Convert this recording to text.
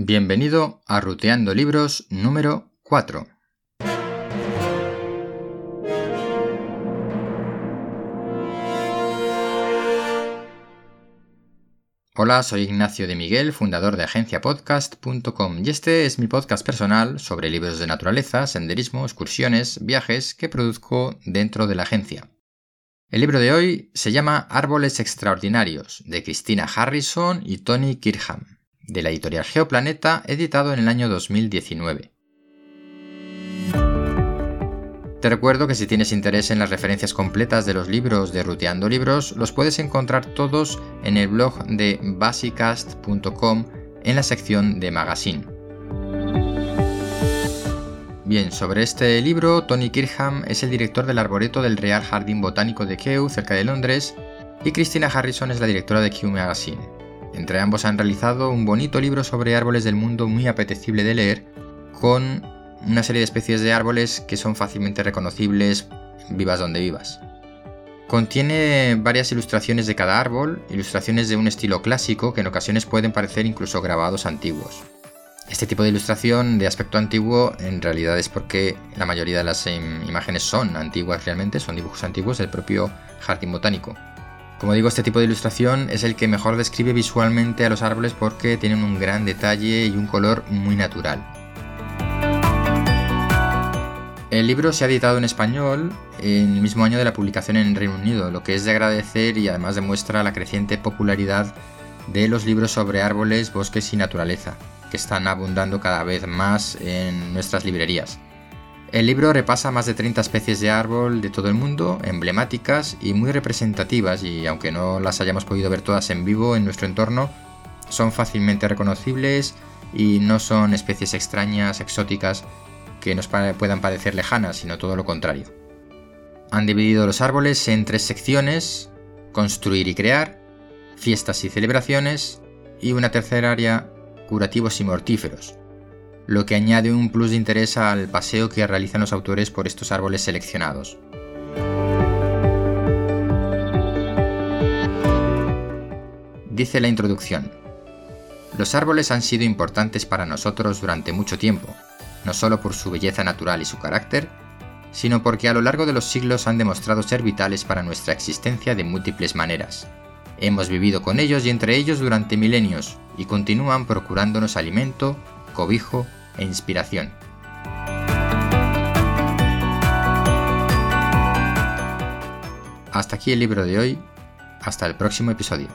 Bienvenido a Ruteando Libros número 4. Hola, soy Ignacio de Miguel, fundador de agenciapodcast.com y este es mi podcast personal sobre libros de naturaleza, senderismo, excursiones, viajes que produzco dentro de la agencia. El libro de hoy se llama Árboles Extraordinarios, de Christina Harrison y Tony Kirkham de la editorial Geoplaneta, editado en el año 2019. Te recuerdo que si tienes interés en las referencias completas de los libros de Ruteando Libros, los puedes encontrar todos en el blog de basicast.com en la sección de Magazine. Bien, sobre este libro, Tony Kirkham es el director del arboreto del Real Jardín Botánico de Kew, cerca de Londres, y Christina Harrison es la directora de Kew Magazine. Entre ambos han realizado un bonito libro sobre árboles del mundo muy apetecible de leer, con una serie de especies de árboles que son fácilmente reconocibles vivas donde vivas. Contiene varias ilustraciones de cada árbol, ilustraciones de un estilo clásico que en ocasiones pueden parecer incluso grabados antiguos. Este tipo de ilustración de aspecto antiguo en realidad es porque la mayoría de las imágenes son antiguas realmente, son dibujos antiguos del propio jardín botánico. Como digo, este tipo de ilustración es el que mejor describe visualmente a los árboles porque tienen un gran detalle y un color muy natural. El libro se ha editado en español en el mismo año de la publicación en Reino Unido, lo que es de agradecer y además demuestra la creciente popularidad de los libros sobre árboles, bosques y naturaleza, que están abundando cada vez más en nuestras librerías. El libro repasa más de 30 especies de árbol de todo el mundo, emblemáticas y muy representativas, y aunque no las hayamos podido ver todas en vivo en nuestro entorno, son fácilmente reconocibles y no son especies extrañas, exóticas, que nos puedan parecer lejanas, sino todo lo contrario. Han dividido los árboles en tres secciones, construir y crear, fiestas y celebraciones, y una tercera área, curativos y mortíferos, lo que añade un plus de interés al paseo que realizan los autores por estos árboles seleccionados. Dice la introducción. Los árboles han sido importantes para nosotros durante mucho tiempo, no solo por su belleza natural y su carácter, sino porque a lo largo de los siglos han demostrado ser vitales para nuestra existencia de múltiples maneras. Hemos vivido con ellos y entre ellos durante milenios y continúan procurándonos alimento, cobijo e inspiración. Hasta aquí el libro de hoy, hasta el próximo episodio.